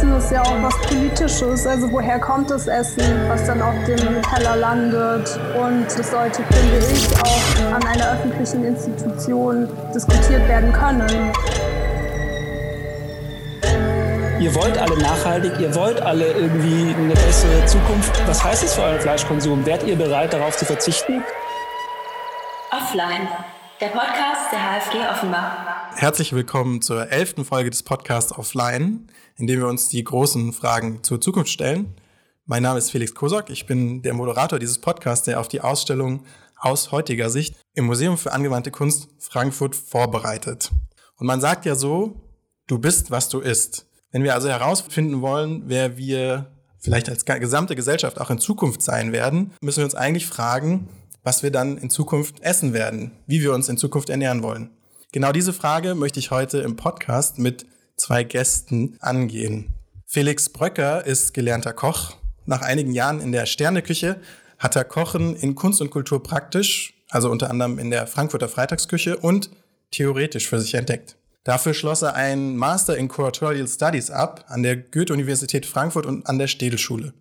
Essen ist ja auch was Politisches. Also woher kommt das Essen, was dann auf dem Teller landet? Und das sollte, finde ich, auch an einer öffentlichen Institution diskutiert werden können. Ihr wollt alle nachhaltig, ihr wollt alle irgendwie eine bessere Zukunft. Was heißt das für euren Fleischkonsum? Werdet ihr bereit, darauf zu verzichten? Offline, der Podcast der HFG Offenbach. Herzlich willkommen zur elften Folge des Podcasts Offline, in dem wir uns die großen Fragen zur Zukunft stellen. Mein Name ist Felix Kosok, ich bin der Moderator dieses Podcasts, der auf die Ausstellung aus heutiger Sicht im Museum für angewandte Kunst Frankfurt vorbereitet. Und man sagt ja so, du bist, was du isst. Wenn wir also herausfinden wollen, wer wir vielleicht als gesamte Gesellschaft auch in Zukunft sein werden, müssen wir uns eigentlich fragen, was wir dann in Zukunft essen werden, wie wir uns in Zukunft ernähren wollen. Genau diese Frage möchte ich heute im Podcast mit zwei Gästen angehen. Felix Bröcker ist gelernter Koch. Nach einigen Jahren in der Sterneküche hat er Kochen in Kunst und Kultur praktisch, also unter anderem in der Frankfurter Freitagsküche und theoretisch für sich entdeckt. Dafür schloss er einen Master in Curatorial Studies ab an der Goethe-Universität Frankfurt und an der Städelschule.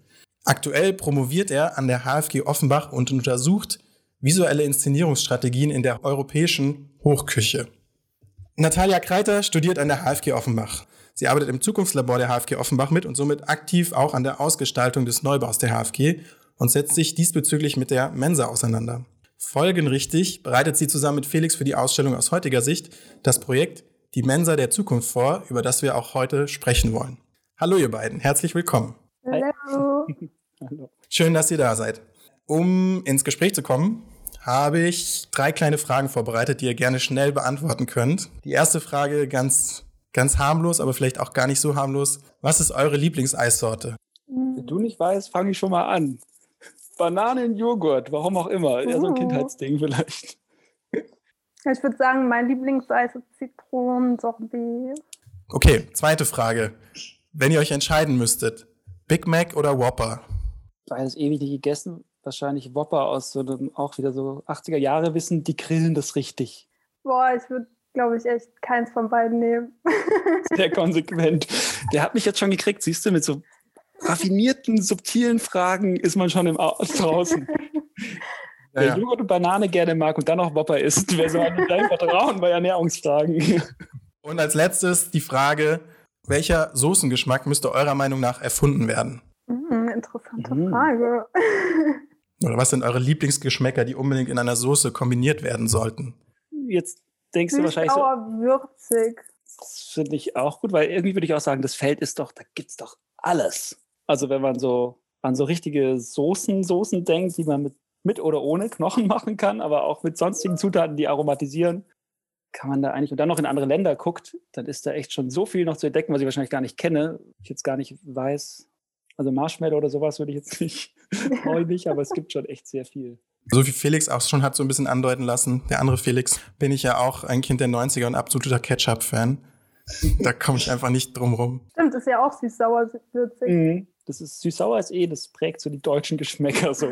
Aktuell promoviert er an der HFG Offenbach und untersucht visuelle Inszenierungsstrategien in der europäischen Hochküche. Natalia Kreiter studiert an der HFG Offenbach. Sie arbeitet im Zukunftslabor der HFG Offenbach mit und somit aktiv auch an der Ausgestaltung des Neubaus der HFG und setzt sich diesbezüglich mit der Mensa auseinander. Folgenrichtig bereitet sie zusammen mit Felix für die Ausstellung aus heutiger Sicht das Projekt die Mensa der Zukunft vor, über das wir auch heute sprechen wollen. Hallo ihr beiden, herzlich willkommen. Hallo. Hallo. Schön, dass ihr da seid. Um ins Gespräch zu kommen, habe ich drei kleine Fragen vorbereitet, die ihr gerne schnell beantworten könnt. Die erste Frage ganz, ganz harmlos, aber vielleicht auch gar nicht so harmlos. Was ist eure Lieblingseissorte? Wenn du nicht weißt, fange ich schon mal an. Bananenjoghurt, warum auch immer. Ja, so ein oh. Kindheitsding vielleicht. Ich würde sagen, mein Lieblingseis ist Zitronensorbet. Okay, zweite Frage. Wenn ihr euch entscheiden müsstet, Big Mac oder Whopper? Beides ewig nicht gegessen. Wahrscheinlich Whopper aus so einem auch wieder so 80er Jahre Wissen, die grillen das richtig. Boah, ich würde, glaube ich, echt keins von beiden nehmen. Sehr konsequent. Der hat mich jetzt schon gekriegt, siehst du, mit so raffinierten, subtilen Fragen ist man schon im draußen. Wer ja. Joghurt und Banane gerne mag und dann noch Whopper isst, wer soll einem dein Vertrauen bei Ernährungsfragen? Und als letztes die Frage, welcher Soßengeschmack müsste eurer Meinung nach erfunden werden? Mm, interessante mm. Frage. Oder was sind eure Lieblingsgeschmäcker, die unbedingt in einer Soße kombiniert werden sollten? Jetzt denkst du wahrscheinlich so. würzig. Das finde ich auch gut, weil irgendwie würde ich auch sagen, das Feld ist doch, da gibt es doch alles. Also wenn man so an so richtige Soßen, Soßen denkt, die man mit mit oder ohne Knochen machen kann, aber auch mit sonstigen Zutaten, die aromatisieren, kann man da eigentlich, und dann noch in andere Länder guckt, dann ist da echt schon so viel noch zu entdecken, was ich wahrscheinlich gar nicht kenne, ich jetzt gar nicht weiß. Also Marshmallow oder sowas würde ich jetzt nicht, neu nicht, aber es gibt schon echt sehr viel. So wie Felix auch schon hat so ein bisschen andeuten lassen, der andere Felix, bin ich ja auch ein Kind der 90er und absoluter Ketchup-Fan. Da komme ich einfach nicht drum rum. Stimmt, ist ja auch süß-sauer würzig. Mhm. Das ist süß-sauer ist eh, das prägt so die deutschen Geschmäcker so.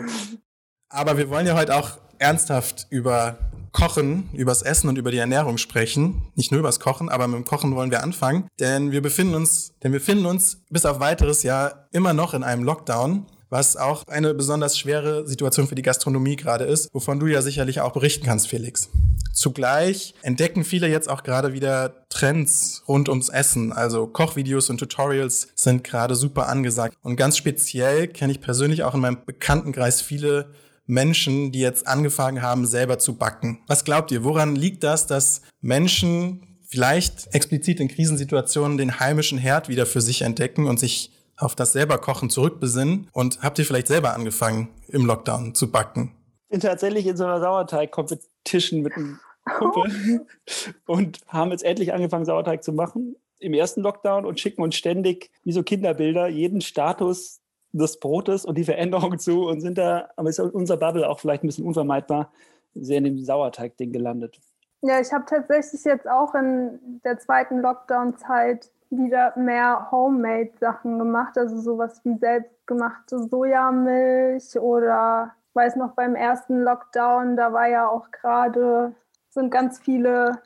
Aber wir wollen ja heute auch ernsthaft über Kochen, übers Essen und über die Ernährung sprechen. Nicht nur übers Kochen, aber mit dem Kochen wollen wir anfangen. Denn wir befinden uns, denn wir befinden uns bis auf weiteres Jahr immer noch in einem Lockdown, was auch eine besonders schwere Situation für die Gastronomie gerade ist, wovon du ja sicherlich auch berichten kannst, Felix. Zugleich entdecken viele jetzt auch gerade wieder Trends rund ums Essen. Also Kochvideos und Tutorials sind gerade super angesagt. Und ganz speziell kenne ich persönlich auch in meinem Bekanntenkreis viele Menschen, die jetzt angefangen haben, selber zu backen. Was glaubt ihr, woran liegt das, dass Menschen vielleicht explizit in Krisensituationen den heimischen Herd wieder für sich entdecken und sich auf das selber Kochen zurückbesinnen? Und habt ihr vielleicht selber angefangen, im Lockdown zu backen? Ich bin tatsächlich in so einer Sauerteig-Competition mit einem Kumpel und haben jetzt endlich angefangen, Sauerteig zu machen im ersten Lockdown und schicken uns ständig wie so Kinderbilder jeden Status des Brotes und die Veränderung zu und sind da, aber ist unser Bubble auch vielleicht ein bisschen unvermeidbar, sehr in dem Sauerteig-Ding gelandet. Ja, ich habe tatsächlich jetzt auch in der zweiten Lockdown-Zeit wieder mehr Homemade-Sachen gemacht, also sowas wie selbstgemachte Sojamilch oder ich weiß noch beim ersten Lockdown, da war ja auch gerade, sind ganz viele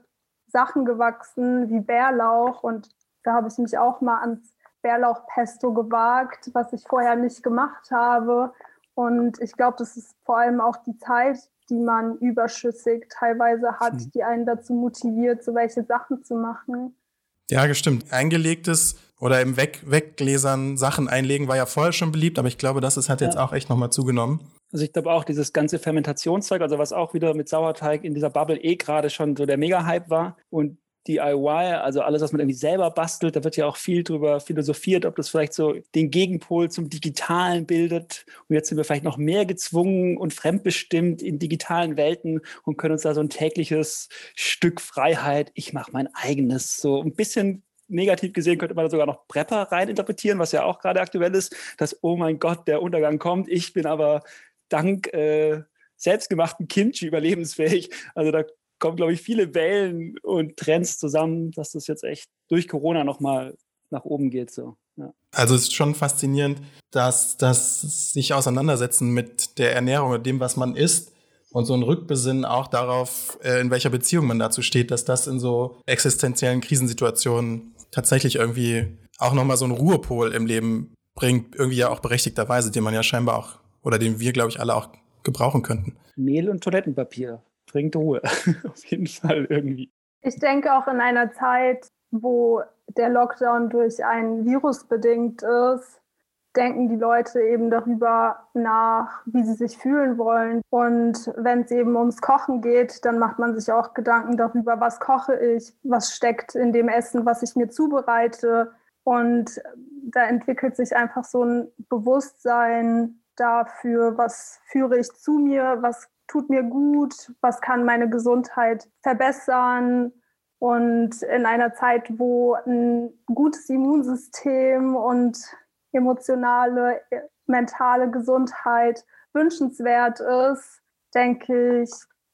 Sachen gewachsen wie Bärlauch und da habe ich mich auch mal ans Bärlauchpesto gewagt, was ich vorher nicht gemacht habe. Und ich glaube, das ist vor allem auch die Zeit, die man überschüssig teilweise hat, mhm. die einen dazu motiviert, so welche Sachen zu machen. Ja, gestimmt. Eingelegtes oder im Weg Weggläsern Sachen einlegen war ja vorher schon beliebt, aber ich glaube, das ist, hat jetzt ja. auch echt nochmal zugenommen. Also ich glaube auch, dieses ganze Fermentationszeug, also was auch wieder mit Sauerteig in dieser Bubble eh gerade schon so der Mega-Hype war und DIY, also alles, was man irgendwie selber bastelt, da wird ja auch viel drüber philosophiert, ob das vielleicht so den Gegenpol zum Digitalen bildet. Und jetzt sind wir vielleicht noch mehr gezwungen und fremdbestimmt in digitalen Welten und können uns da so ein tägliches Stück Freiheit, ich mache mein eigenes, so ein bisschen negativ gesehen könnte man da sogar noch Prepper reininterpretieren, was ja auch gerade aktuell ist, dass, oh mein Gott, der Untergang kommt, ich bin aber dank äh, selbstgemachten Kimchi überlebensfähig. Also da kommen, glaube ich, viele Wellen und Trends zusammen, dass das jetzt echt durch Corona nochmal nach oben geht. So. Ja. Also es ist schon faszinierend, dass das sich auseinandersetzen mit der Ernährung und dem, was man isst und so ein Rückbesinnen auch darauf, äh, in welcher Beziehung man dazu steht, dass das in so existenziellen Krisensituationen tatsächlich irgendwie auch nochmal so einen Ruhepol im Leben bringt, irgendwie ja auch berechtigterweise, den man ja scheinbar auch, oder den wir, glaube ich, alle auch gebrauchen könnten. Mehl und Toilettenpapier bringt Ruhe. Auf jeden Fall irgendwie. Ich denke auch in einer Zeit, wo der Lockdown durch ein Virus bedingt ist, denken die Leute eben darüber nach, wie sie sich fühlen wollen. Und wenn es eben ums Kochen geht, dann macht man sich auch Gedanken darüber, was koche ich, was steckt in dem Essen, was ich mir zubereite. Und da entwickelt sich einfach so ein Bewusstsein dafür, was führe ich zu mir, was tut mir gut, was kann meine Gesundheit verbessern. Und in einer Zeit, wo ein gutes Immunsystem und emotionale, mentale Gesundheit wünschenswert ist, denke ich,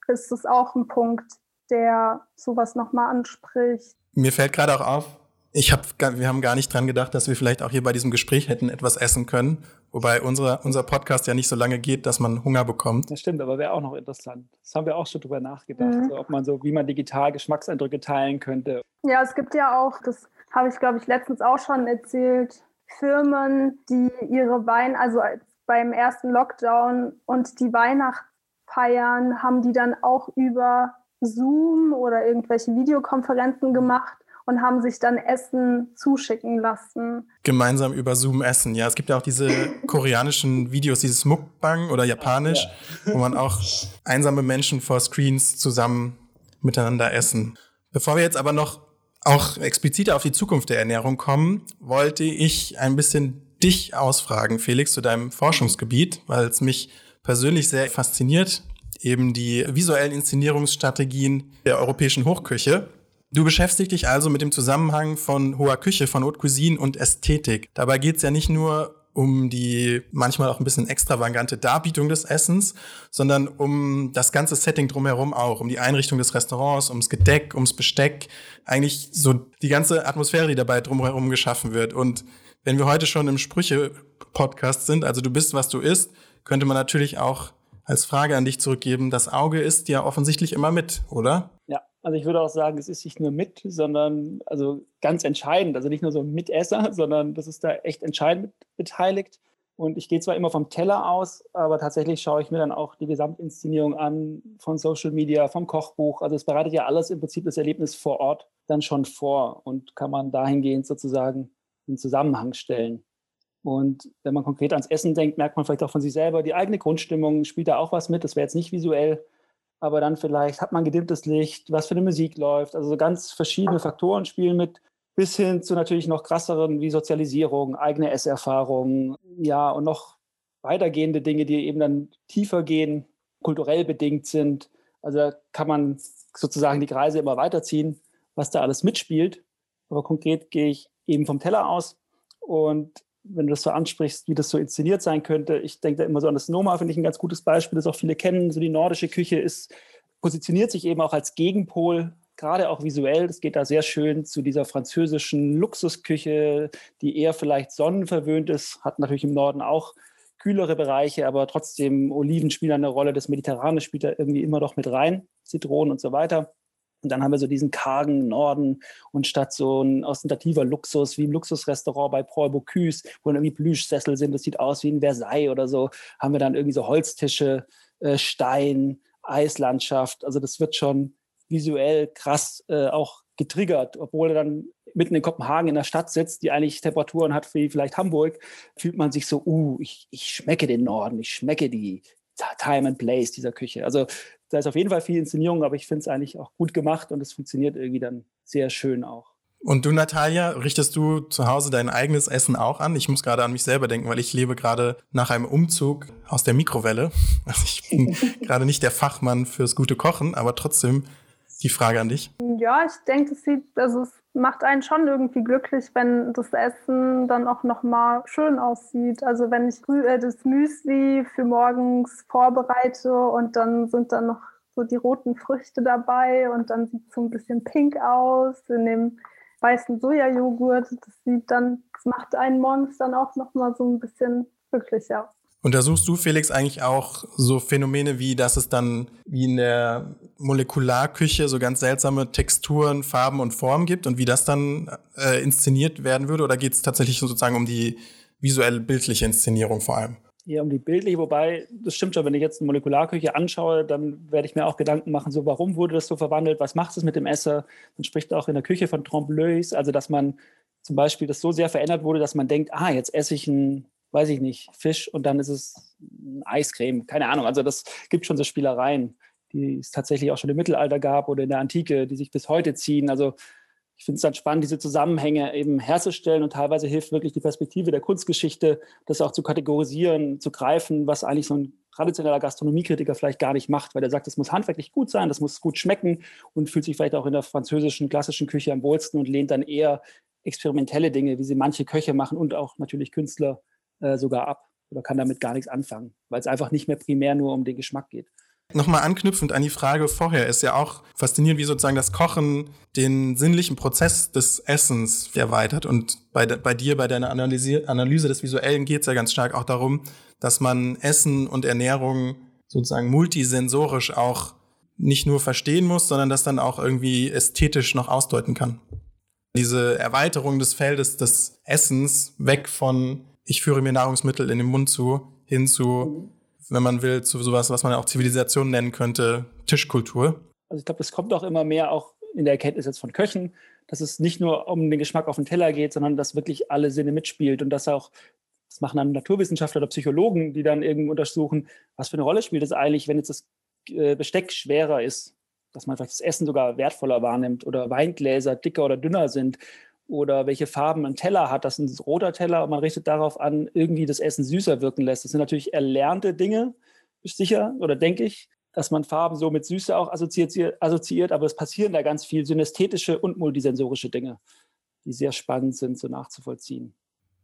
ist es auch ein Punkt, der sowas nochmal anspricht. Mir fällt gerade auch auf, ich hab, wir haben gar nicht dran gedacht, dass wir vielleicht auch hier bei diesem Gespräch hätten etwas essen können. Wobei unsere, unser Podcast ja nicht so lange geht, dass man Hunger bekommt. Das stimmt, aber wäre auch noch interessant. Das haben wir auch schon drüber nachgedacht, mhm. so, ob man so, wie man digital Geschmackseindrücke teilen könnte. Ja, es gibt ja auch, das habe ich glaube ich letztens auch schon erzählt, Firmen, die ihre Wein, also beim ersten Lockdown und die Weihnachtsfeiern haben die dann auch über Zoom oder irgendwelche Videokonferenzen gemacht und haben sich dann Essen zuschicken lassen. Gemeinsam über Zoom essen. Ja, es gibt ja auch diese koreanischen Videos, dieses Mukbang oder Japanisch, ja. wo man auch einsame Menschen vor Screens zusammen miteinander essen. Bevor wir jetzt aber noch auch expliziter auf die Zukunft der Ernährung kommen, wollte ich ein bisschen dich ausfragen, Felix, zu deinem Forschungsgebiet, weil es mich persönlich sehr fasziniert, eben die visuellen Inszenierungsstrategien der europäischen Hochküche. Du beschäftigst dich also mit dem Zusammenhang von hoher Küche, von Haute Cuisine und Ästhetik. Dabei geht es ja nicht nur um die manchmal auch ein bisschen extravagante Darbietung des Essens, sondern um das ganze Setting drumherum auch, um die Einrichtung des Restaurants, ums Gedeck, ums Besteck, eigentlich so die ganze Atmosphäre, die dabei drumherum geschaffen wird. Und wenn wir heute schon im Sprüche-Podcast sind, also du bist, was du isst, könnte man natürlich auch als Frage an dich zurückgeben, das Auge isst ja offensichtlich immer mit, oder? Ja, also ich würde auch sagen, es ist nicht nur mit, sondern also ganz entscheidend. Also nicht nur so ein Mitesser, sondern das ist da echt entscheidend beteiligt. Und ich gehe zwar immer vom Teller aus, aber tatsächlich schaue ich mir dann auch die Gesamtinszenierung an von Social Media, vom Kochbuch. Also es bereitet ja alles im Prinzip das Erlebnis vor Ort dann schon vor und kann man dahingehend sozusagen in Zusammenhang stellen. Und wenn man konkret ans Essen denkt, merkt man vielleicht auch von sich selber, die eigene Grundstimmung spielt da auch was mit. Das wäre jetzt nicht visuell, aber dann vielleicht hat man gedimmtes Licht, was für eine Musik läuft. Also so ganz verschiedene Faktoren spielen mit, bis hin zu natürlich noch krasseren wie Sozialisierung, eigene Esserfahrungen, ja, und noch weitergehende Dinge, die eben dann tiefer gehen, kulturell bedingt sind. Also da kann man sozusagen die Kreise immer weiterziehen, was da alles mitspielt. Aber konkret gehe ich eben vom Teller aus und wenn du das so ansprichst, wie das so inszeniert sein könnte. Ich denke da immer so an das Noma, finde ich ein ganz gutes Beispiel, das auch viele kennen. So die nordische Küche ist, positioniert sich eben auch als Gegenpol, gerade auch visuell. Das geht da sehr schön zu dieser französischen Luxusküche, die eher vielleicht sonnenverwöhnt ist, hat natürlich im Norden auch kühlere Bereiche, aber trotzdem Oliven spielen eine Rolle, das Mediterrane spielt da irgendwie immer noch mit rein, Zitronen und so weiter. Und dann haben wir so diesen kargen Norden und statt so ein ostentativer Luxus wie im Luxusrestaurant bei Paul Bocuse, wo dann irgendwie Plüschsessel sind, das sieht aus wie ein Versailles oder so, haben wir dann irgendwie so Holztische, äh, Stein, Eislandschaft. Also das wird schon visuell krass äh, auch getriggert, obwohl dann mitten in Kopenhagen in der Stadt sitzt, die eigentlich Temperaturen hat wie vielleicht Hamburg, fühlt man sich so, uh, ich, ich schmecke den Norden, ich schmecke die Time and Place dieser Küche. Also da ist auf jeden Fall viel Inszenierung, aber ich finde es eigentlich auch gut gemacht und es funktioniert irgendwie dann sehr schön auch. Und du, Natalia, richtest du zu Hause dein eigenes Essen auch an? Ich muss gerade an mich selber denken, weil ich lebe gerade nach einem Umzug aus der Mikrowelle. Also ich bin gerade nicht der Fachmann fürs gute Kochen, aber trotzdem die Frage an dich. Ja, ich denke, es sieht, also es macht einen schon irgendwie glücklich, wenn das Essen dann auch nochmal schön aussieht. Also wenn ich äh, das Müsli für morgens vorbereite und dann sind dann noch so die roten Früchte dabei und dann sieht es so ein bisschen pink aus in dem weißen Sojajoghurt. Das sieht dann, das macht einen morgens dann auch nochmal so ein bisschen glücklicher. Untersuchst du, Felix, eigentlich auch so Phänomene wie, dass es dann wie in der Molekularküche so ganz seltsame Texturen, Farben und Formen gibt und wie das dann äh, inszeniert werden würde? Oder geht es tatsächlich sozusagen um die visuelle, bildliche Inszenierung vor allem? eher um die bildliche, wobei, das stimmt schon, wenn ich jetzt eine Molekularküche anschaue, dann werde ich mir auch Gedanken machen, so warum wurde das so verwandelt, was macht es mit dem Esser? Man spricht auch in der Küche von Trompe-l'œil, also dass man zum Beispiel das so sehr verändert wurde, dass man denkt, ah, jetzt esse ich einen weiß ich nicht, Fisch und dann ist es Eiscreme. Keine Ahnung. Also das gibt schon so Spielereien, die es tatsächlich auch schon im Mittelalter gab oder in der Antike, die sich bis heute ziehen. Also ich finde es dann spannend, diese Zusammenhänge eben herzustellen und teilweise hilft wirklich die Perspektive der Kunstgeschichte, das auch zu kategorisieren, zu greifen, was eigentlich so ein traditioneller Gastronomiekritiker vielleicht gar nicht macht, weil er sagt, es muss handwerklich gut sein, das muss gut schmecken und fühlt sich vielleicht auch in der französischen klassischen Küche am wohlsten und lehnt dann eher experimentelle Dinge, wie sie manche Köche machen und auch natürlich Künstler äh, sogar ab oder kann damit gar nichts anfangen, weil es einfach nicht mehr primär nur um den Geschmack geht. Nochmal anknüpfend an die Frage vorher, ist ja auch faszinierend, wie sozusagen das Kochen den sinnlichen Prozess des Essens erweitert. Und bei, bei dir, bei deiner Analyse, Analyse des Visuellen geht es ja ganz stark auch darum, dass man Essen und Ernährung sozusagen multisensorisch auch nicht nur verstehen muss, sondern das dann auch irgendwie ästhetisch noch ausdeuten kann. Diese Erweiterung des Feldes des Essens weg von ich führe mir Nahrungsmittel in den Mund zu, hin zu, wenn man will, zu sowas, was man auch Zivilisation nennen könnte, Tischkultur. Also ich glaube, das kommt auch immer mehr auch in der Erkenntnis jetzt von Köchen, dass es nicht nur um den Geschmack auf den Teller geht, sondern dass wirklich alle Sinne mitspielt und dass auch, das machen dann Naturwissenschaftler oder Psychologen, die dann irgendwie untersuchen, was für eine Rolle spielt es eigentlich, wenn jetzt das äh, Besteck schwerer ist, dass man vielleicht das Essen sogar wertvoller wahrnimmt oder Weingläser dicker oder dünner sind oder welche Farben ein Teller hat. Das ist ein roter Teller und man richtet darauf an, irgendwie das Essen süßer wirken lässt. Das sind natürlich erlernte Dinge, sicher oder denke ich, dass man Farben so mit Süße auch assoziiert, assoziiert aber es passieren da ganz viel synästhetische und multisensorische Dinge, die sehr spannend sind, so nachzuvollziehen.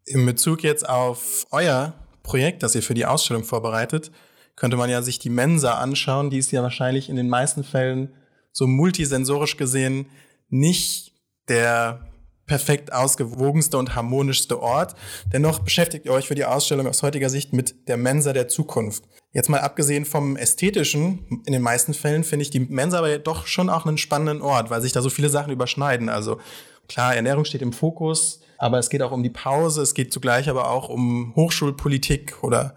In Bezug jetzt auf euer Projekt, das ihr für die Ausstellung vorbereitet, könnte man ja sich die Mensa anschauen. Die ist ja wahrscheinlich in den meisten Fällen so multisensorisch gesehen nicht der perfekt ausgewogenste und harmonischste Ort. Dennoch beschäftigt ihr euch für die Ausstellung aus heutiger Sicht mit der Mensa der Zukunft. Jetzt mal abgesehen vom Ästhetischen, in den meisten Fällen finde ich die Mensa aber doch schon auch einen spannenden Ort, weil sich da so viele Sachen überschneiden. Also klar, Ernährung steht im Fokus, aber es geht auch um die Pause, es geht zugleich aber auch um Hochschulpolitik oder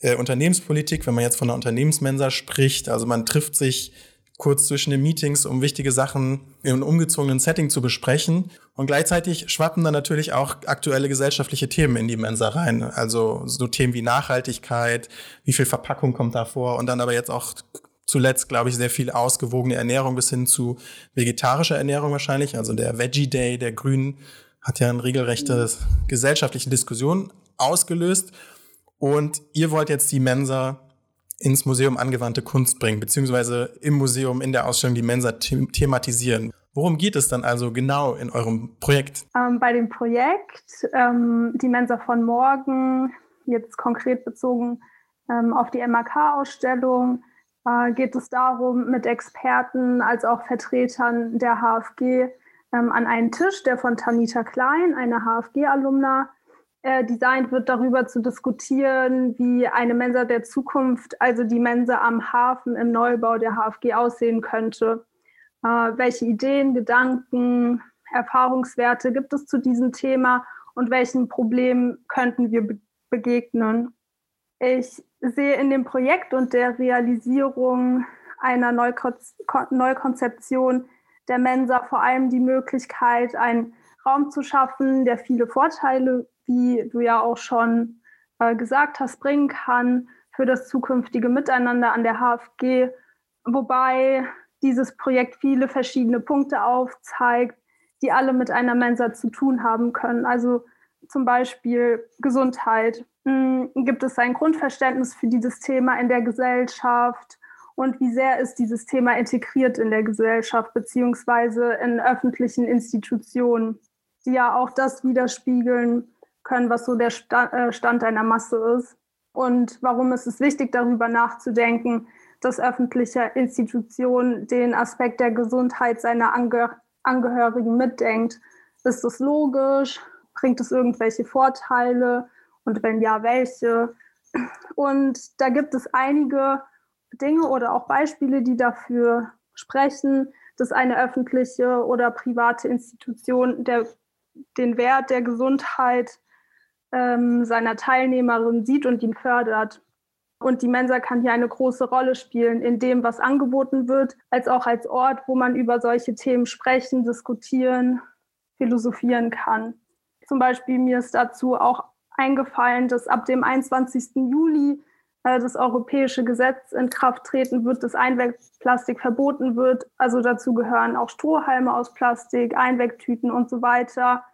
äh, Unternehmenspolitik, wenn man jetzt von einer Unternehmensmensa spricht. Also man trifft sich kurz zwischen den Meetings, um wichtige Sachen im umgezogenen Setting zu besprechen. Und gleichzeitig schwappen dann natürlich auch aktuelle gesellschaftliche Themen in die Mensa rein. Also so Themen wie Nachhaltigkeit, wie viel Verpackung kommt da vor und dann aber jetzt auch zuletzt, glaube ich, sehr viel ausgewogene Ernährung bis hin zu vegetarischer Ernährung wahrscheinlich. Also der Veggie Day der Grünen hat ja eine regelrechte gesellschaftliche Diskussion ausgelöst. Und ihr wollt jetzt die Mensa ins Museum angewandte Kunst bringen, beziehungsweise im Museum in der Ausstellung die Mensa thematisieren. Worum geht es dann also genau in eurem Projekt? Ähm, bei dem Projekt ähm, die Mensa von morgen, jetzt konkret bezogen ähm, auf die MAK-Ausstellung, äh, geht es darum, mit Experten als auch Vertretern der HFG ähm, an einen Tisch, der von Tanita Klein, einer HFG-Alumna, äh, designt wird, darüber zu diskutieren, wie eine Mensa der Zukunft, also die Mensa am Hafen im Neubau der HFG aussehen könnte. Äh, welche Ideen, Gedanken, Erfahrungswerte gibt es zu diesem Thema und welchen Problemen könnten wir be begegnen? Ich sehe in dem Projekt und der Realisierung einer Neukonzeption der Mensa vor allem die Möglichkeit, einen Raum zu schaffen, der viele Vorteile, wie du ja auch schon äh, gesagt hast, bringen kann für das zukünftige Miteinander an der HFG, wobei dieses Projekt viele verschiedene Punkte aufzeigt, die alle mit einer Mensa zu tun haben können. Also zum Beispiel Gesundheit. Hm, gibt es ein Grundverständnis für dieses Thema in der Gesellschaft? Und wie sehr ist dieses Thema integriert in der Gesellschaft beziehungsweise in öffentlichen Institutionen, die ja auch das widerspiegeln können, was so der äh, Stand einer Masse ist? Und warum ist es wichtig, darüber nachzudenken, dass öffentliche Institutionen den Aspekt der Gesundheit seiner Ange Angehörigen mitdenkt? Ist das logisch? Bringt es irgendwelche Vorteile? Und wenn ja, welche? Und da gibt es einige Dinge oder auch Beispiele, die dafür sprechen, dass eine öffentliche oder private Institution der, den Wert der Gesundheit ähm, seiner Teilnehmerin sieht und ihn fördert. Und die Mensa kann hier eine große Rolle spielen in dem, was angeboten wird, als auch als Ort, wo man über solche Themen sprechen, diskutieren, philosophieren kann. Zum Beispiel mir ist dazu auch eingefallen, dass ab dem 21. Juli äh, das europäische Gesetz in Kraft treten wird, dass Einwegplastik verboten wird. Also dazu gehören auch Strohhalme aus Plastik, Einwegtüten und so weiter.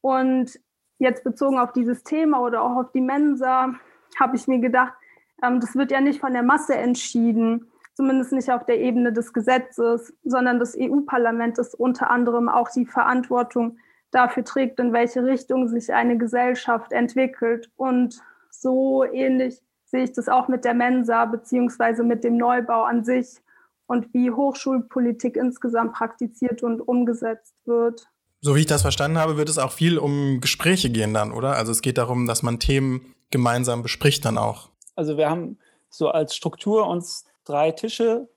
Und jetzt bezogen auf dieses Thema oder auch auf die Mensa, habe ich mir gedacht, ähm, das wird ja nicht von der Masse entschieden, zumindest nicht auf der Ebene des Gesetzes, sondern das EU-Parlament, das unter anderem auch die Verantwortung dafür trägt, in welche Richtung sich eine Gesellschaft entwickelt. Und so ähnlich sehe ich das auch mit der Mensa beziehungsweise mit dem Neubau an sich und wie Hochschulpolitik insgesamt praktiziert und umgesetzt wird. So wie ich das verstanden habe, wird es auch viel um Gespräche gehen dann, oder? Also es geht darum, dass man Themen gemeinsam bespricht dann auch. Also wir haben so als Struktur uns drei Tische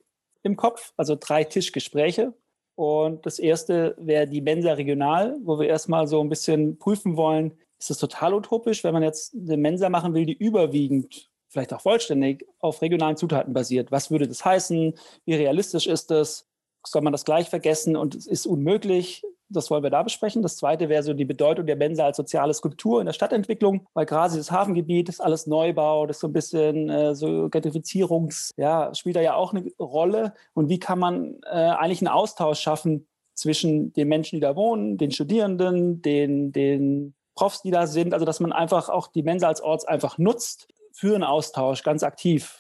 im Kopf, also drei Tischgespräche. Und das erste wäre die Mensa regional, wo wir erstmal so ein bisschen prüfen wollen, ist es total utopisch, wenn man jetzt eine Mensa machen will, die überwiegend, vielleicht auch vollständig, auf regionalen Zutaten basiert. Was würde das heißen? Wie realistisch ist das? Soll man das gleich vergessen und es ist unmöglich? Das wollen wir da besprechen. Das zweite wäre so die Bedeutung der Mensa als soziale Skulptur in der Stadtentwicklung, weil gerade das Hafengebiet ist alles Neubau, das ist so ein bisschen äh, so Gentrifizierungs, ja, spielt da ja auch eine Rolle. Und wie kann man äh, eigentlich einen Austausch schaffen zwischen den Menschen, die da wohnen, den Studierenden, den, den Profs, die da sind, also dass man einfach auch die Mensa als Ort einfach nutzt für einen Austausch ganz aktiv.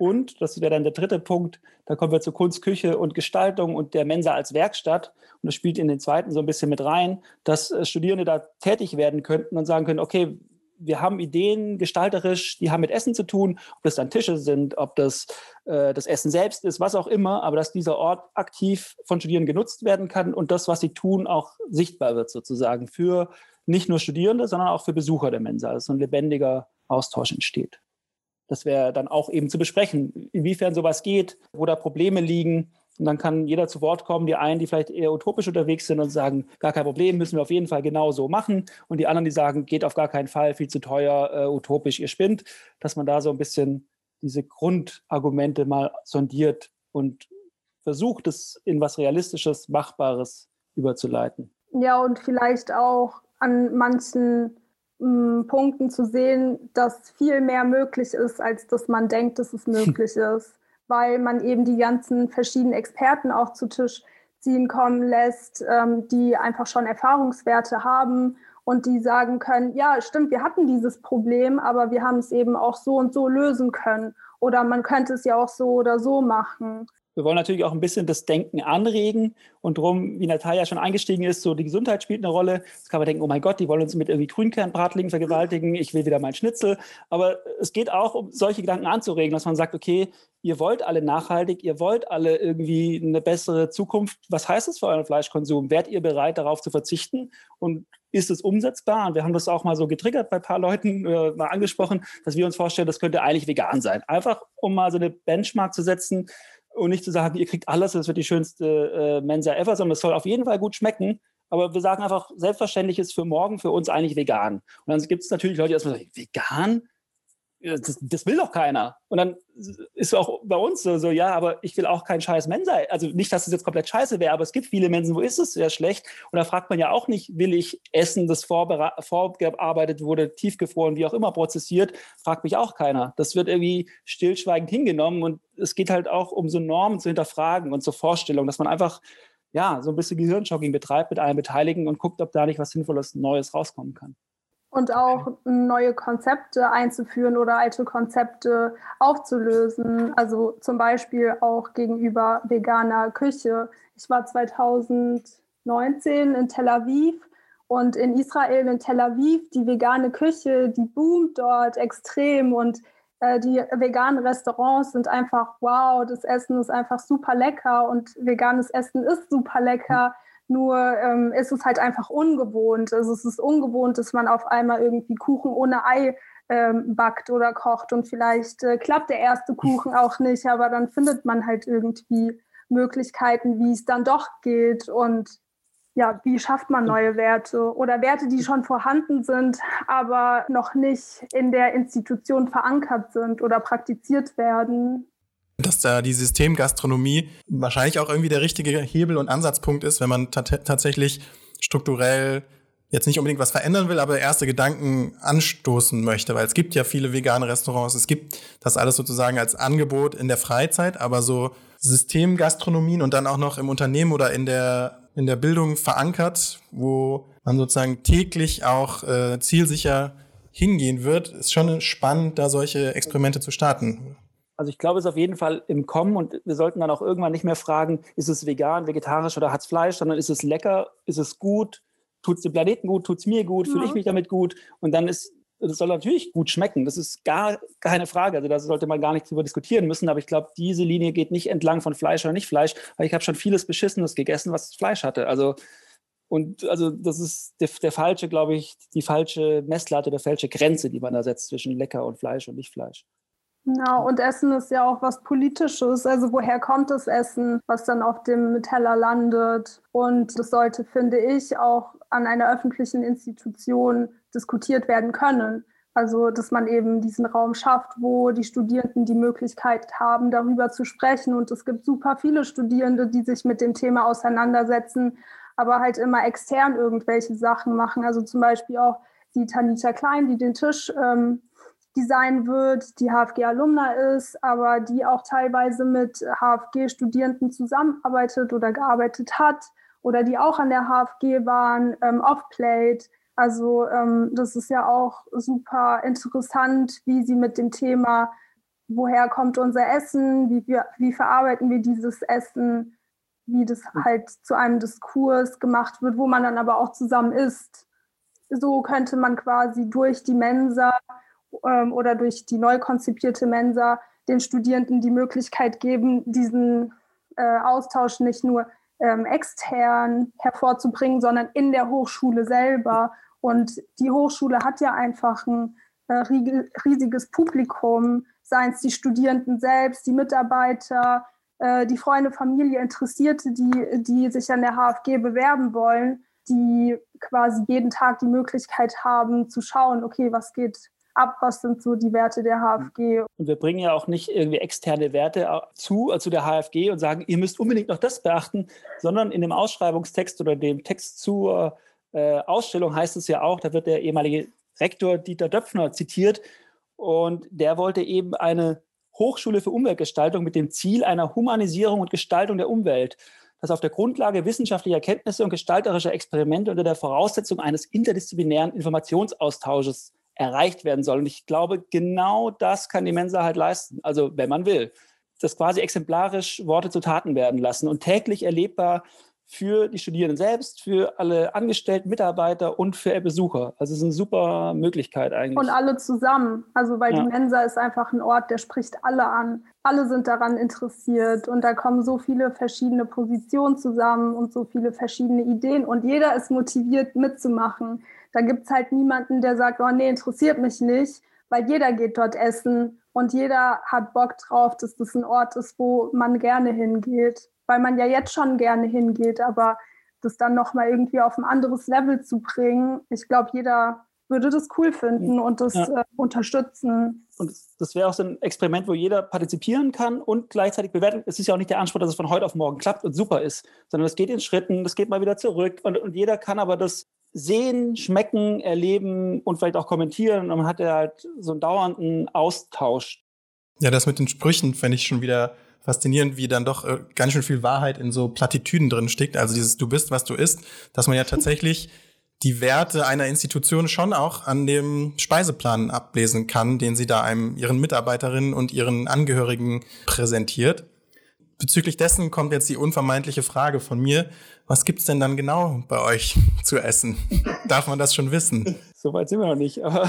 Und, das wäre dann der dritte Punkt, da kommen wir zu Kunst, Küche und Gestaltung und der Mensa als Werkstatt. Und das spielt in den zweiten so ein bisschen mit rein, dass äh, Studierende da tätig werden könnten und sagen können, okay, wir haben Ideen gestalterisch, die haben mit Essen zu tun, ob das dann Tische sind, ob das äh, das Essen selbst ist, was auch immer, aber dass dieser Ort aktiv von Studierenden genutzt werden kann und das, was sie tun, auch sichtbar wird sozusagen für nicht nur Studierende, sondern auch für Besucher der Mensa, dass so ein lebendiger Austausch entsteht. Das wäre dann auch eben zu besprechen, inwiefern sowas geht, wo da Probleme liegen. Und dann kann jeder zu Wort kommen, die einen, die vielleicht eher utopisch unterwegs sind und sagen, gar kein Problem, müssen wir auf jeden Fall genau so machen. Und die anderen, die sagen, geht auf gar keinen Fall, viel zu teuer, äh, utopisch, ihr spinnt. Dass man da so ein bisschen diese Grundargumente mal sondiert und versucht, es in was Realistisches, Machbares überzuleiten. Ja, und vielleicht auch an manchen Punkten zu sehen, dass viel mehr möglich ist, als dass man denkt, dass es möglich ist, weil man eben die ganzen verschiedenen Experten auch zu Tisch ziehen kommen lässt, ähm, die einfach schon Erfahrungswerte haben und die sagen können, ja, stimmt, wir hatten dieses Problem, aber wir haben es eben auch so und so lösen können. Oder man könnte es ja auch so oder so machen. Wir wollen natürlich auch ein bisschen das Denken anregen und darum, wie Natalia schon eingestiegen ist, so die Gesundheit spielt eine Rolle. Jetzt kann man denken, oh mein Gott, die wollen uns mit irgendwie Grünkernbratlingen vergewaltigen, ich will wieder meinen Schnitzel. Aber es geht auch um solche Gedanken anzuregen, dass man sagt, okay, ihr wollt alle nachhaltig, ihr wollt alle irgendwie eine bessere Zukunft. Was heißt das für euren Fleischkonsum? Wärt ihr bereit, darauf zu verzichten? Und ist es umsetzbar? Und wir haben das auch mal so getriggert bei ein paar Leuten, äh, mal angesprochen, dass wir uns vorstellen, das könnte eigentlich vegan sein. Einfach, um mal so eine Benchmark zu setzen und nicht zu sagen, ihr kriegt alles, das wird die schönste äh, Mensa ever, sondern es soll auf jeden Fall gut schmecken. Aber wir sagen einfach, selbstverständlich ist für morgen für uns eigentlich vegan. Und dann gibt es natürlich Leute, die erstmal sagen, vegan? Das, das, will doch keiner. Und dann ist auch bei uns so, so, ja, aber ich will auch kein scheiß Mensa. Also nicht, dass es jetzt komplett scheiße wäre, aber es gibt viele Mensen, wo ist es sehr schlecht. Und da fragt man ja auch nicht, will ich Essen, das vorgearbeitet wurde, tiefgefroren, wie auch immer prozessiert, fragt mich auch keiner. Das wird irgendwie stillschweigend hingenommen und es geht halt auch um so Normen zu hinterfragen und zur Vorstellung, dass man einfach ja, so ein bisschen Gehirnjogging betreibt mit allen Beteiligten und guckt, ob da nicht was Sinnvolles Neues rauskommen kann und auch neue Konzepte einzuführen oder alte Konzepte aufzulösen. Also zum Beispiel auch gegenüber veganer Küche. Ich war 2019 in Tel Aviv und in Israel, in Tel Aviv, die vegane Küche, die boomt dort extrem und äh, die veganen Restaurants sind einfach wow, das Essen ist einfach super lecker und veganes Essen ist super lecker. Mhm nur ähm, ist es halt einfach ungewohnt. Also es ist ungewohnt, dass man auf einmal irgendwie Kuchen ohne Ei ähm, backt oder kocht. Und vielleicht äh, klappt der erste Kuchen auch nicht, aber dann findet man halt irgendwie Möglichkeiten, wie es dann doch geht. Und ja, wie schafft man neue Werte oder Werte, die schon vorhanden sind, aber noch nicht in der Institution verankert sind oder praktiziert werden dass da die Systemgastronomie wahrscheinlich auch irgendwie der richtige Hebel und Ansatzpunkt ist, wenn man tatsächlich strukturell jetzt nicht unbedingt was verändern will, aber erste Gedanken anstoßen möchte, weil es gibt ja viele vegane Restaurants, es gibt das alles sozusagen als Angebot in der Freizeit, aber so Systemgastronomien und dann auch noch im Unternehmen oder in der in der Bildung verankert, wo man sozusagen täglich auch äh, zielsicher hingehen wird, ist schon spannend, da solche Experimente zu starten. Also ich glaube, es ist auf jeden Fall im Kommen und wir sollten dann auch irgendwann nicht mehr fragen, ist es vegan, vegetarisch oder hat es Fleisch, sondern ist es lecker, ist es gut, tut es dem Planeten gut, tut es mir gut, ja. fühle ich mich damit gut und dann ist das soll natürlich gut schmecken, das ist gar keine Frage. Also da sollte man gar nicht drüber diskutieren müssen. Aber ich glaube, diese Linie geht nicht entlang von Fleisch oder nicht Fleisch, weil ich habe schon vieles Beschissenes gegessen, was Fleisch hatte. Also und also das ist der, der falsche, glaube ich, die falsche Messlatte, der falsche Grenze, die man da setzt zwischen lecker und Fleisch und nicht Fleisch. Ja, und Essen ist ja auch was Politisches. Also woher kommt das Essen, was dann auf dem Teller landet? Und das sollte, finde ich, auch an einer öffentlichen Institution diskutiert werden können. Also, dass man eben diesen Raum schafft, wo die Studierenden die Möglichkeit haben, darüber zu sprechen. Und es gibt super viele Studierende, die sich mit dem Thema auseinandersetzen, aber halt immer extern irgendwelche Sachen machen. Also zum Beispiel auch die Tanita Klein, die den Tisch ähm, Design wird, die HFG-Alumna ist, aber die auch teilweise mit HFG-Studierenden zusammenarbeitet oder gearbeitet hat oder die auch an der HFG waren, ähm, off-played. Also ähm, das ist ja auch super interessant, wie sie mit dem Thema, woher kommt unser Essen, wie, wir, wie verarbeiten wir dieses Essen, wie das halt zu einem Diskurs gemacht wird, wo man dann aber auch zusammen isst. So könnte man quasi durch die Mensa ähm, oder durch die neu konzipierte Mensa den Studierenden die Möglichkeit geben, diesen äh, Austausch nicht nur ähm, extern hervorzubringen, sondern in der Hochschule selber. Und die Hochschule hat ja einfach ein äh, riesiges Publikum, seien es die Studierenden selbst, die Mitarbeiter, äh, die Freunde, Familie, Interessierte, die, die sich an der HFG bewerben wollen, die quasi jeden Tag die Möglichkeit haben zu schauen, okay, was geht ab, was sind so die Werte der HFG. Und wir bringen ja auch nicht irgendwie externe Werte zu, also der HFG und sagen, ihr müsst unbedingt noch das beachten, sondern in dem Ausschreibungstext oder dem Text zur äh, Ausstellung heißt es ja auch, da wird der ehemalige Rektor Dieter Döpfner zitiert und der wollte eben eine Hochschule für Umweltgestaltung mit dem Ziel einer Humanisierung und Gestaltung der Umwelt das auf der Grundlage wissenschaftlicher Erkenntnisse und gestalterischer Experimente unter der Voraussetzung eines interdisziplinären Informationsaustausches erreicht werden soll. Und ich glaube, genau das kann die Mensa halt leisten, also wenn man will. Das quasi exemplarisch Worte zu Taten werden lassen und täglich erlebbar für die Studierenden selbst, für alle Angestellten, Mitarbeiter und für Besucher. Also es ist eine super Möglichkeit eigentlich. Und alle zusammen. Also weil ja. die Mensa ist einfach ein Ort, der spricht alle an. Alle sind daran interessiert und da kommen so viele verschiedene Positionen zusammen und so viele verschiedene Ideen und jeder ist motiviert mitzumachen. Da gibt es halt niemanden, der sagt, oh nee, interessiert mich nicht, weil jeder geht dort essen Und jeder hat Bock drauf, dass das ein Ort ist, wo man gerne hingeht. Weil man ja jetzt schon gerne hingeht, aber das dann nochmal irgendwie auf ein anderes Level zu bringen, ich glaube, jeder würde das cool finden und das ja. äh, unterstützen. Und das wäre auch so ein Experiment, wo jeder partizipieren kann und gleichzeitig bewerten. Es ist ja auch nicht der Anspruch, dass es von heute auf morgen klappt und super ist, sondern es geht in Schritten, das geht mal wieder zurück und, und jeder kann aber das sehen, schmecken, erleben und vielleicht auch kommentieren und man hat ja halt so einen dauernden Austausch. Ja, das mit den Sprüchen fände ich schon wieder faszinierend, wie dann doch äh, ganz schön viel Wahrheit in so Plattitüden drin steckt. Also dieses Du bist, was du isst, dass man ja tatsächlich die Werte einer Institution schon auch an dem Speiseplan ablesen kann, den sie da einem ihren Mitarbeiterinnen und ihren Angehörigen präsentiert. Bezüglich dessen kommt jetzt die unvermeidliche Frage von mir, was gibt's denn dann genau bei euch zu essen? Darf man das schon wissen? Soweit sind wir noch nicht, aber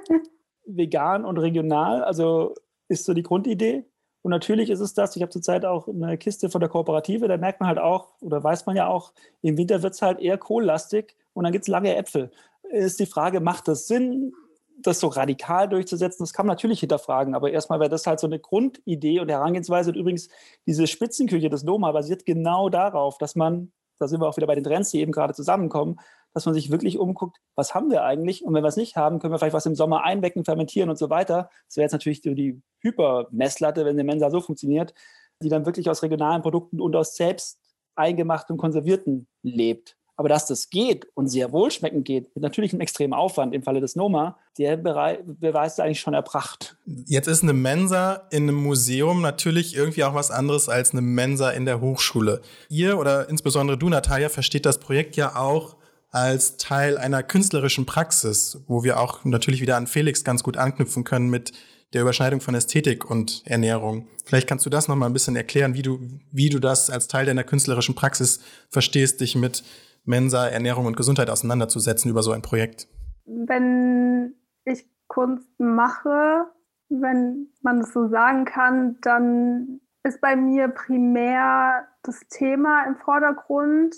vegan und regional, also ist so die Grundidee. Und natürlich ist es das, ich habe zurzeit auch eine Kiste von der Kooperative, da merkt man halt auch, oder weiß man ja auch, im Winter wird es halt eher kohllastig und dann gibt es lange Äpfel. Ist die Frage, macht das Sinn, das so radikal durchzusetzen? Das kann man natürlich hinterfragen, aber erstmal wäre das halt so eine Grundidee und Herangehensweise. Und übrigens, diese Spitzenküche des Doma basiert genau darauf, dass man, da sind wir auch wieder bei den Trends, die eben gerade zusammenkommen, dass man sich wirklich umguckt, was haben wir eigentlich? Und wenn wir es nicht haben, können wir vielleicht was im Sommer einwecken, fermentieren und so weiter. Das wäre jetzt natürlich so die Hyper-Messlatte, wenn die Mensa so funktioniert, die dann wirklich aus regionalen Produkten und aus selbst eingemachten und konservierten lebt. Aber dass das geht und sehr wohlschmeckend geht, mit natürlich einem extremen Aufwand im Falle des Noma, der Beweis ist eigentlich schon erbracht. Jetzt ist eine Mensa in einem Museum natürlich irgendwie auch was anderes als eine Mensa in der Hochschule. Ihr oder insbesondere du, Natalia, versteht das Projekt ja auch als Teil einer künstlerischen Praxis, wo wir auch natürlich wieder an Felix ganz gut anknüpfen können mit der Überschneidung von Ästhetik und Ernährung. Vielleicht kannst du das noch mal ein bisschen erklären, wie du, wie du das als Teil deiner künstlerischen Praxis verstehst, dich mit Mensa, Ernährung und Gesundheit auseinanderzusetzen über so ein Projekt. Wenn ich Kunst mache, wenn man es so sagen kann, dann ist bei mir primär das Thema im Vordergrund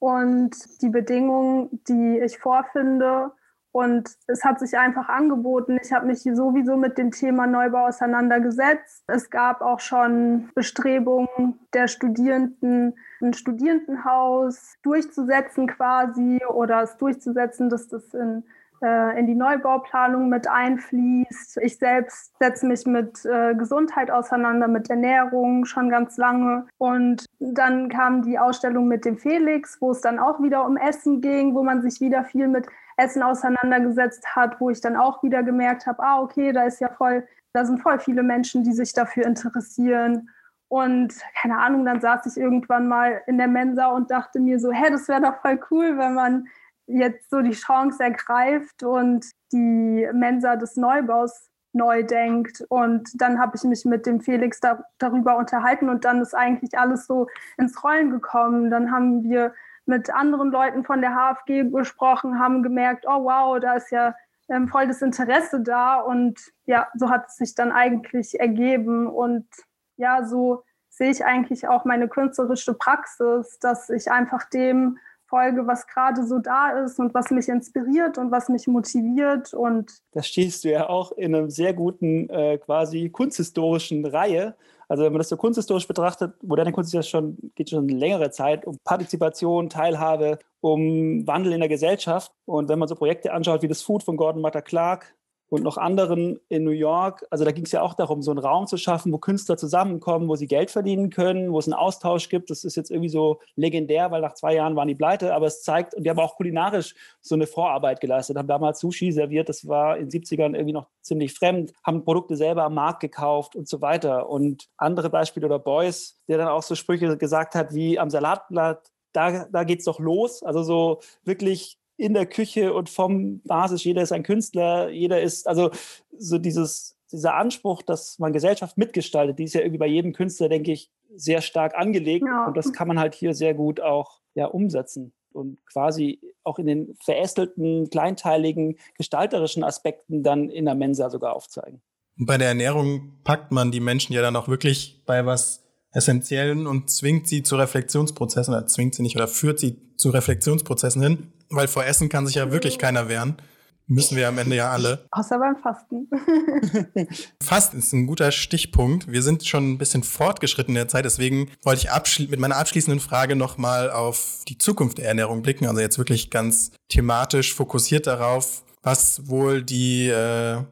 und die Bedingungen, die ich vorfinde. Und es hat sich einfach angeboten. Ich habe mich sowieso mit dem Thema Neubau auseinandergesetzt. Es gab auch schon Bestrebungen der Studierenden, ein Studierendenhaus durchzusetzen quasi oder es durchzusetzen, dass das in äh, in die Neubauplanung mit einfließt. Ich selbst setze mich mit äh, Gesundheit auseinander, mit Ernährung schon ganz lange. Und dann kam die Ausstellung mit dem Felix, wo es dann auch wieder um Essen ging, wo man sich wieder viel mit Essen auseinandergesetzt hat, wo ich dann auch wieder gemerkt habe, ah, okay, da ist ja voll, da sind voll viele Menschen, die sich dafür interessieren. Und keine Ahnung, dann saß ich irgendwann mal in der Mensa und dachte mir so, hä, das wäre doch voll cool, wenn man jetzt so die Chance ergreift und die Mensa des Neubaus neu denkt. Und dann habe ich mich mit dem Felix da, darüber unterhalten und dann ist eigentlich alles so ins Rollen gekommen. Dann haben wir mit anderen Leuten von der HFG gesprochen, haben gemerkt, oh wow, da ist ja ähm, voll das Interesse da. Und ja, so hat es sich dann eigentlich ergeben. Und ja, so sehe ich eigentlich auch meine künstlerische Praxis, dass ich einfach dem folge, was gerade so da ist und was mich inspiriert und was mich motiviert. Und das stehst du ja auch in einem sehr guten, äh, quasi kunsthistorischen Reihe. Also wenn man das so kunsthistorisch betrachtet, moderne Kunst ist ja schon, geht schon längere Zeit um Partizipation, Teilhabe, um Wandel in der Gesellschaft. Und wenn man so Projekte anschaut wie das Food von Gordon Matter Clark, und noch anderen in New York. Also da ging es ja auch darum, so einen Raum zu schaffen, wo Künstler zusammenkommen, wo sie Geld verdienen können, wo es einen Austausch gibt. Das ist jetzt irgendwie so legendär, weil nach zwei Jahren waren die pleite, aber es zeigt, und die haben auch kulinarisch so eine Vorarbeit geleistet, haben damals Sushi serviert, das war in den 70ern irgendwie noch ziemlich fremd, haben Produkte selber am Markt gekauft und so weiter. Und andere Beispiele oder Boys, der dann auch so Sprüche gesagt hat wie am Salatblatt, da, da es doch los. Also so wirklich in der Küche und vom Basis, jeder ist ein Künstler, jeder ist, also so dieses, dieser Anspruch, dass man Gesellschaft mitgestaltet, die ist ja irgendwie bei jedem Künstler, denke ich, sehr stark angelegt. Ja. Und das kann man halt hier sehr gut auch ja, umsetzen und quasi auch in den verästelten, kleinteiligen, gestalterischen Aspekten dann in der Mensa sogar aufzeigen. Bei der Ernährung packt man die Menschen ja dann auch wirklich bei was Essentiellen und zwingt sie zu Reflexionsprozessen, oder zwingt sie nicht, oder führt sie zu Reflexionsprozessen hin, weil vor Essen kann sich ja wirklich keiner wehren. Müssen wir am Ende ja alle. Außer beim Fasten. Fasten ist ein guter Stichpunkt. Wir sind schon ein bisschen fortgeschritten in der Zeit, deswegen wollte ich mit meiner abschließenden Frage nochmal auf die Zukunft der Ernährung blicken. Also jetzt wirklich ganz thematisch fokussiert darauf, was wohl die äh,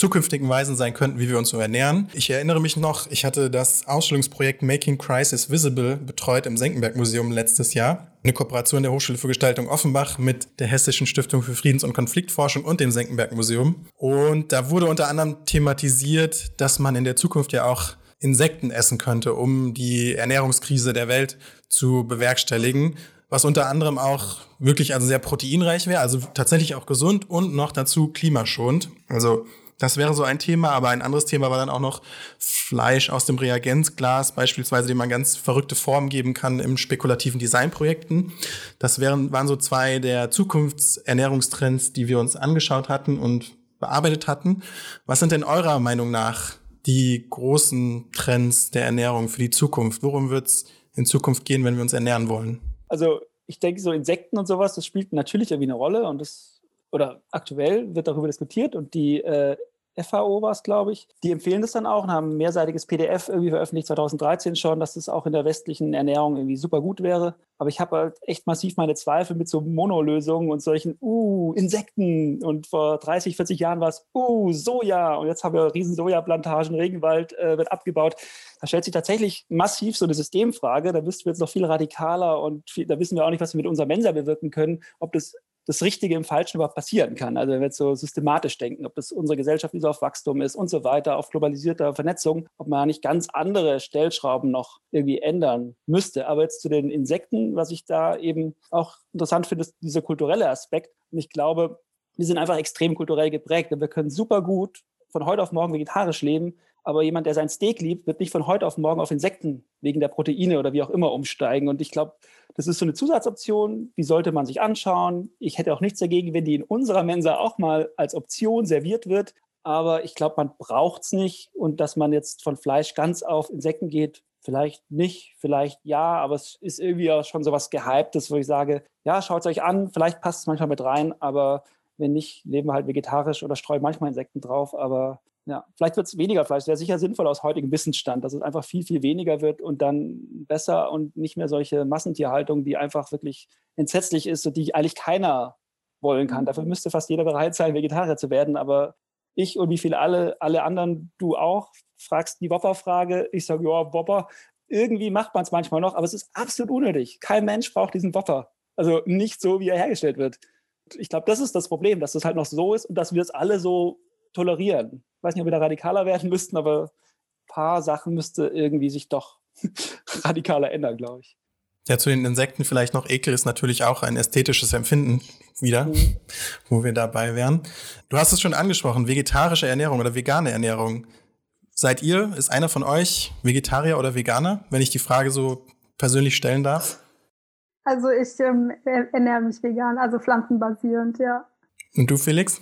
zukünftigen Weisen sein könnten, wie wir uns so ernähren. Ich erinnere mich noch, ich hatte das Ausstellungsprojekt Making Crisis Visible betreut im Senckenberg Museum letztes Jahr. Eine Kooperation der Hochschule für Gestaltung Offenbach mit der Hessischen Stiftung für Friedens- und Konfliktforschung und dem Senckenberg Museum. Und da wurde unter anderem thematisiert, dass man in der Zukunft ja auch Insekten essen könnte, um die Ernährungskrise der Welt zu bewerkstelligen was unter anderem auch wirklich also sehr proteinreich wäre, also tatsächlich auch gesund und noch dazu klimaschonend. Also das wäre so ein Thema, aber ein anderes Thema war dann auch noch Fleisch aus dem Reagenzglas, beispielsweise, dem man ganz verrückte Formen geben kann im spekulativen Designprojekten. Das wären, waren so zwei der Zukunftsernährungstrends, die wir uns angeschaut hatten und bearbeitet hatten. Was sind denn eurer Meinung nach die großen Trends der Ernährung für die Zukunft? Worum wird es in Zukunft gehen, wenn wir uns ernähren wollen? Also ich denke, so Insekten und sowas, das spielt natürlich irgendwie eine Rolle und das oder aktuell wird darüber diskutiert und die äh, FAO war es, glaube ich. Die empfehlen das dann auch und haben ein mehrseitiges PDF irgendwie veröffentlicht 2013 schon, dass das auch in der westlichen Ernährung irgendwie super gut wäre. Aber ich habe halt echt massiv meine Zweifel mit so Monolösungen und solchen, uh, Insekten. Und vor 30, 40 Jahren war es, uh, Soja. Und jetzt haben wir riesen Sojaplantagen, Regenwald äh, wird abgebaut. Da stellt sich tatsächlich massiv so eine Systemfrage. Da müssten wir jetzt noch viel radikaler und viel, da wissen wir auch nicht, was wir mit unserer Mensa bewirken können, ob das das Richtige im Falschen überhaupt passieren kann. Also wenn wir jetzt so systematisch denken, ob das unsere Gesellschaft wie so auf Wachstum ist und so weiter, auf globalisierter Vernetzung, ob man nicht ganz andere Stellschrauben noch irgendwie ändern müsste. Aber jetzt zu den Insekten, was ich da eben auch interessant finde, ist dieser kulturelle Aspekt. Und ich glaube, wir sind einfach extrem kulturell geprägt und wir können super gut von heute auf morgen vegetarisch leben, aber jemand, der sein Steak liebt, wird nicht von heute auf morgen auf Insekten wegen der Proteine oder wie auch immer umsteigen. Und ich glaube, das ist so eine Zusatzoption, die sollte man sich anschauen. Ich hätte auch nichts dagegen, wenn die in unserer Mensa auch mal als Option serviert wird. Aber ich glaube, man braucht es nicht. Und dass man jetzt von Fleisch ganz auf Insekten geht, vielleicht nicht, vielleicht ja, aber es ist irgendwie auch schon so was Gehyptes, wo ich sage, ja, schaut es euch an, vielleicht passt es manchmal mit rein, aber wenn nicht, leben wir halt vegetarisch oder streuen manchmal Insekten drauf, aber ja, vielleicht wird es weniger Fleisch. Wäre sicher sinnvoll aus heutigem Wissensstand, dass es einfach viel, viel weniger wird und dann besser und nicht mehr solche Massentierhaltung, die einfach wirklich entsetzlich ist und die eigentlich keiner wollen kann. Dafür müsste fast jeder bereit sein, Vegetarier zu werden. Aber ich und wie viele alle, alle anderen, du auch, fragst die Wopper-Frage. Ich sage, ja, Wopper. Irgendwie macht man es manchmal noch, aber es ist absolut unnötig. Kein Mensch braucht diesen Wopper. Also nicht so, wie er hergestellt wird. Ich glaube, das ist das Problem, dass das halt noch so ist und dass wir es alle so tolerieren. Ich weiß nicht, ob wir da radikaler werden müssten, aber ein paar Sachen müsste irgendwie sich doch radikaler ändern, glaube ich. Ja, zu den Insekten vielleicht noch Ekel ist natürlich auch ein ästhetisches Empfinden wieder, mhm. wo wir dabei wären. Du hast es schon angesprochen, vegetarische Ernährung oder vegane Ernährung. Seid ihr, ist einer von euch Vegetarier oder Veganer, wenn ich die Frage so persönlich stellen darf? Also ich ähm, ernähre mich vegan, also pflanzenbasierend, ja. Und du, Felix?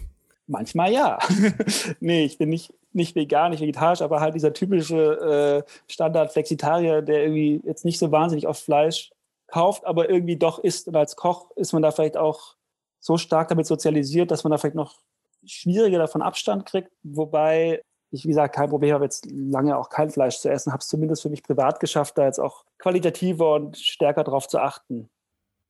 Manchmal ja. nee, ich bin nicht, nicht vegan, nicht vegetarisch, aber halt dieser typische äh, Standard-Flexitarier, der irgendwie jetzt nicht so wahnsinnig oft Fleisch kauft, aber irgendwie doch isst. Und als Koch ist man da vielleicht auch so stark damit sozialisiert, dass man da vielleicht noch schwieriger davon Abstand kriegt. Wobei ich, wie gesagt, kein Problem habe, jetzt lange auch kein Fleisch zu essen, habe es zumindest für mich privat geschafft, da jetzt auch qualitativer und stärker drauf zu achten.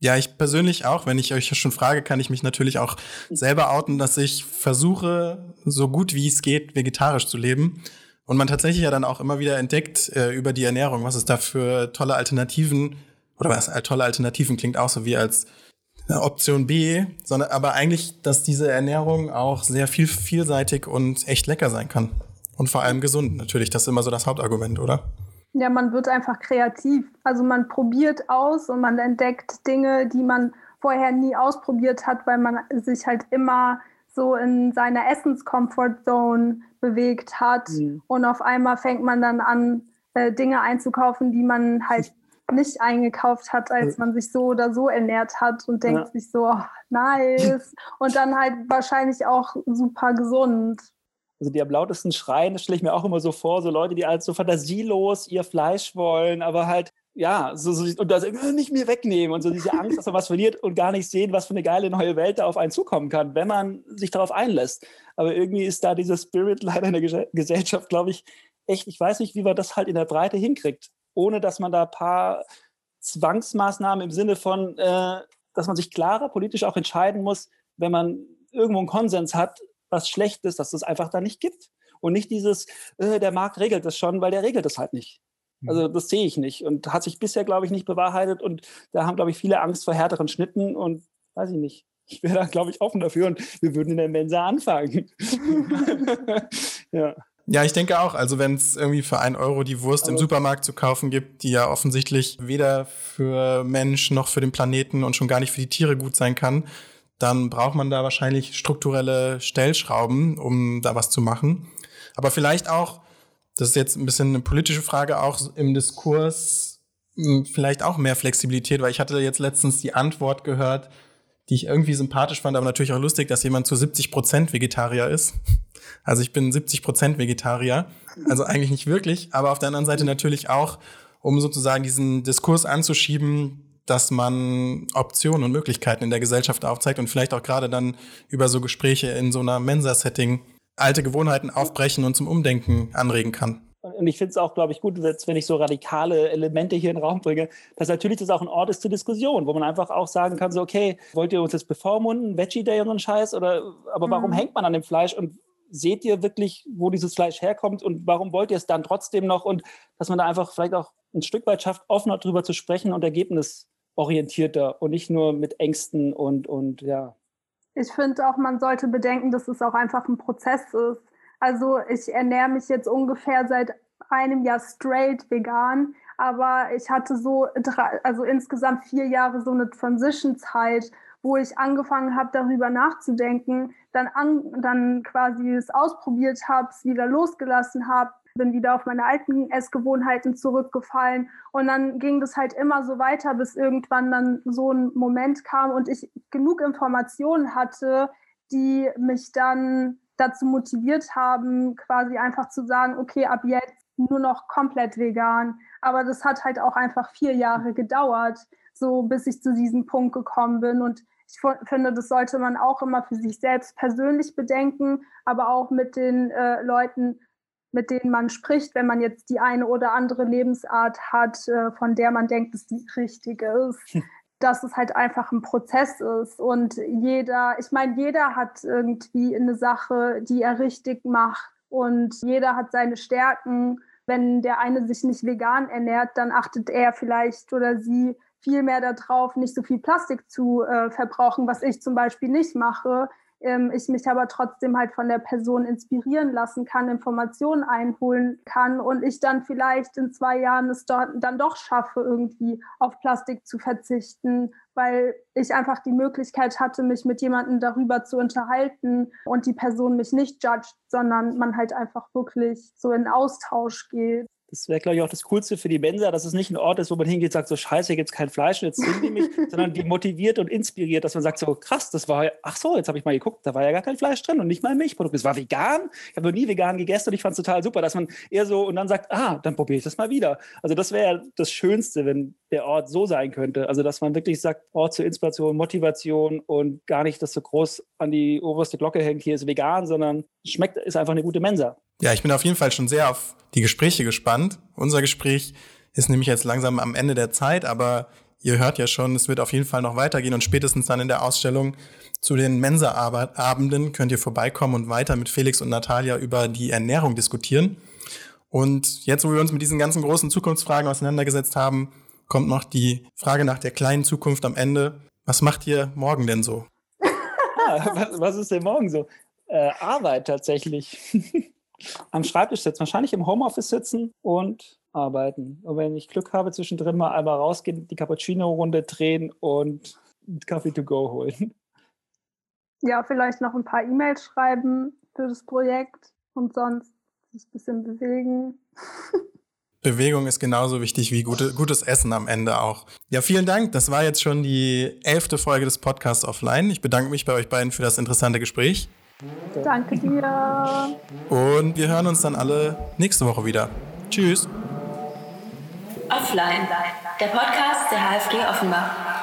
Ja, ich persönlich auch. Wenn ich euch schon frage, kann ich mich natürlich auch selber outen, dass ich versuche, so gut wie es geht, vegetarisch zu leben. Und man tatsächlich ja dann auch immer wieder entdeckt äh, über die Ernährung, was es da für tolle Alternativen oder was äh, tolle Alternativen klingt auch so wie als äh, Option B, sondern aber eigentlich, dass diese Ernährung auch sehr viel vielseitig und echt lecker sein kann. Und vor allem gesund natürlich. Das ist immer so das Hauptargument, oder? Ja, man wird einfach kreativ. Also man probiert aus und man entdeckt Dinge, die man vorher nie ausprobiert hat, weil man sich halt immer so in seiner Essens-Comfort-Zone bewegt hat. Mhm. Und auf einmal fängt man dann an, äh, Dinge einzukaufen, die man halt nicht eingekauft hat, als man sich so oder so ernährt hat und denkt ja. sich so, oh, nice. und dann halt wahrscheinlich auch super gesund. Also die am lautesten schreien, das stelle ich mir auch immer so vor, so Leute, die halt so fantasielos ihr Fleisch wollen, aber halt ja, so, so und das äh, nicht mehr wegnehmen und so diese Angst, dass man was verliert und gar nicht sehen, was für eine geile neue Welt da auf einen zukommen kann, wenn man sich darauf einlässt. Aber irgendwie ist da dieser Spirit leider in der Gesellschaft, glaube ich, echt, ich weiß nicht, wie man das halt in der Breite hinkriegt, ohne dass man da ein paar Zwangsmaßnahmen im Sinne von, äh, dass man sich klarer politisch auch entscheiden muss, wenn man irgendwo einen Konsens hat, was schlecht ist, dass es einfach da nicht gibt. Und nicht dieses, äh, der Markt regelt das schon, weil der regelt das halt nicht. Also mhm. das sehe ich nicht und hat sich bisher, glaube ich, nicht bewahrheitet und da haben, glaube ich, viele Angst vor härteren Schnitten und weiß ich nicht. Ich wäre da, glaube ich, offen dafür und wir würden in der Mensa anfangen. ja. Ja, ich denke auch. Also wenn es irgendwie für ein Euro die Wurst Aber im Supermarkt zu kaufen gibt, die ja offensichtlich weder für Mensch noch für den Planeten und schon gar nicht für die Tiere gut sein kann, dann braucht man da wahrscheinlich strukturelle Stellschrauben, um da was zu machen. Aber vielleicht auch das ist jetzt ein bisschen eine politische Frage, auch im Diskurs hm, vielleicht auch mehr Flexibilität, weil ich hatte jetzt letztens die Antwort gehört, die ich irgendwie sympathisch fand, aber natürlich auch lustig, dass jemand zu 70 Prozent Vegetarier ist. Also ich bin 70 Prozent Vegetarier, also eigentlich nicht wirklich, aber auf der anderen Seite natürlich auch, um sozusagen diesen Diskurs anzuschieben, dass man Optionen und Möglichkeiten in der Gesellschaft aufzeigt und vielleicht auch gerade dann über so Gespräche in so einer Mensa-Setting alte Gewohnheiten aufbrechen und zum Umdenken anregen kann. Und ich finde es auch, glaube ich, gut, wenn ich so radikale Elemente hier in den Raum bringe, dass natürlich das auch ein Ort ist zur Diskussion, wo man einfach auch sagen kann, so, okay, wollt ihr uns jetzt bevormunden, Veggie Day und so ein Scheiß, oder, aber warum mhm. hängt man an dem Fleisch und seht ihr wirklich, wo dieses Fleisch herkommt und warum wollt ihr es dann trotzdem noch und dass man da einfach vielleicht auch ein Stück weit schafft, offener drüber zu sprechen und ergebnisorientierter und nicht nur mit Ängsten und, und ja, ich finde auch, man sollte bedenken, dass es auch einfach ein Prozess ist. Also ich ernähre mich jetzt ungefähr seit einem Jahr straight vegan, aber ich hatte so drei, also insgesamt vier Jahre so eine Transition-Zeit, wo ich angefangen habe, darüber nachzudenken, dann, an, dann quasi es ausprobiert habe, es wieder losgelassen habe, bin wieder auf meine alten Essgewohnheiten zurückgefallen. Und dann ging das halt immer so weiter, bis irgendwann dann so ein Moment kam und ich genug Informationen hatte, die mich dann dazu motiviert haben, quasi einfach zu sagen, okay, ab jetzt nur noch komplett vegan. Aber das hat halt auch einfach vier Jahre gedauert, so bis ich zu diesem Punkt gekommen bin. Und ich finde, das sollte man auch immer für sich selbst persönlich bedenken, aber auch mit den äh, Leuten mit denen man spricht, wenn man jetzt die eine oder andere Lebensart hat, äh, von der man denkt, dass die richtige ist. Hm. Dass es halt einfach ein Prozess ist und jeder, ich meine, jeder hat irgendwie eine Sache, die er richtig macht und jeder hat seine Stärken. Wenn der eine sich nicht vegan ernährt, dann achtet er vielleicht oder sie viel mehr darauf, nicht so viel Plastik zu äh, verbrauchen, was ich zum Beispiel nicht mache ähm, ich mich aber trotzdem halt von der Person inspirieren lassen kann, Informationen einholen kann und ich dann vielleicht in zwei Jahren es dort dann doch schaffe, irgendwie auf Plastik zu verzichten, weil ich einfach die Möglichkeit hatte, mich mit jemandem darüber zu unterhalten und die Person mich nicht judgt, sondern man halt einfach wirklich so in Austausch geht. Das wäre, glaube ich, auch das Coolste für die Mensa, dass es nicht ein Ort ist, wo man hingeht und sagt, so scheiße, hier gibt es kein Fleisch und jetzt sind die mich, sondern die motiviert und inspiriert, dass man sagt, so krass, das war, ach so, jetzt habe ich mal geguckt, da war ja gar kein Fleisch drin und nicht mal ein Milchprodukt. Es war vegan, ich habe noch nie vegan gegessen und ich fand es total super, dass man eher so und dann sagt, ah, dann probiere ich das mal wieder. Also das wäre das Schönste, wenn der Ort so sein könnte. Also dass man wirklich sagt, Ort zur Inspiration, Motivation und gar nicht das so groß an die oberste Glocke hängt, hier ist vegan, sondern schmeckt, ist einfach eine gute Mensa. Ja, ich bin auf jeden Fall schon sehr auf die Gespräche gespannt. Unser Gespräch ist nämlich jetzt langsam am Ende der Zeit, aber ihr hört ja schon, es wird auf jeden Fall noch weitergehen und spätestens dann in der Ausstellung zu den Mensa-Abenden könnt ihr vorbeikommen und weiter mit Felix und Natalia über die Ernährung diskutieren. Und jetzt, wo wir uns mit diesen ganzen großen Zukunftsfragen auseinandergesetzt haben, kommt noch die Frage nach der kleinen Zukunft am Ende. Was macht ihr morgen denn so? was, was, ist denn morgen so? Äh, Arbeit tatsächlich. am Schreibtisch sitzen, wahrscheinlich im Homeoffice sitzen und arbeiten. Und wenn ich Glück habe, zwischendrin mal einmal rausgehen, die Cappuccino-Runde drehen und Kaffee to go holen. Ja, vielleicht noch ein paar E-Mails schreiben für das Projekt und sonst sich ein bisschen bewegen. Bewegung ist genauso wichtig wie gute, gutes Essen am Ende auch. Ja, vielen Dank. Das war jetzt schon die elfte Folge des Podcasts Offline. Ich bedanke mich bei euch beiden für das interessante Gespräch. Danke dir. Und wir hören uns dann alle nächste Woche wieder. Tschüss. Offline der Podcast der HFG Offenbach.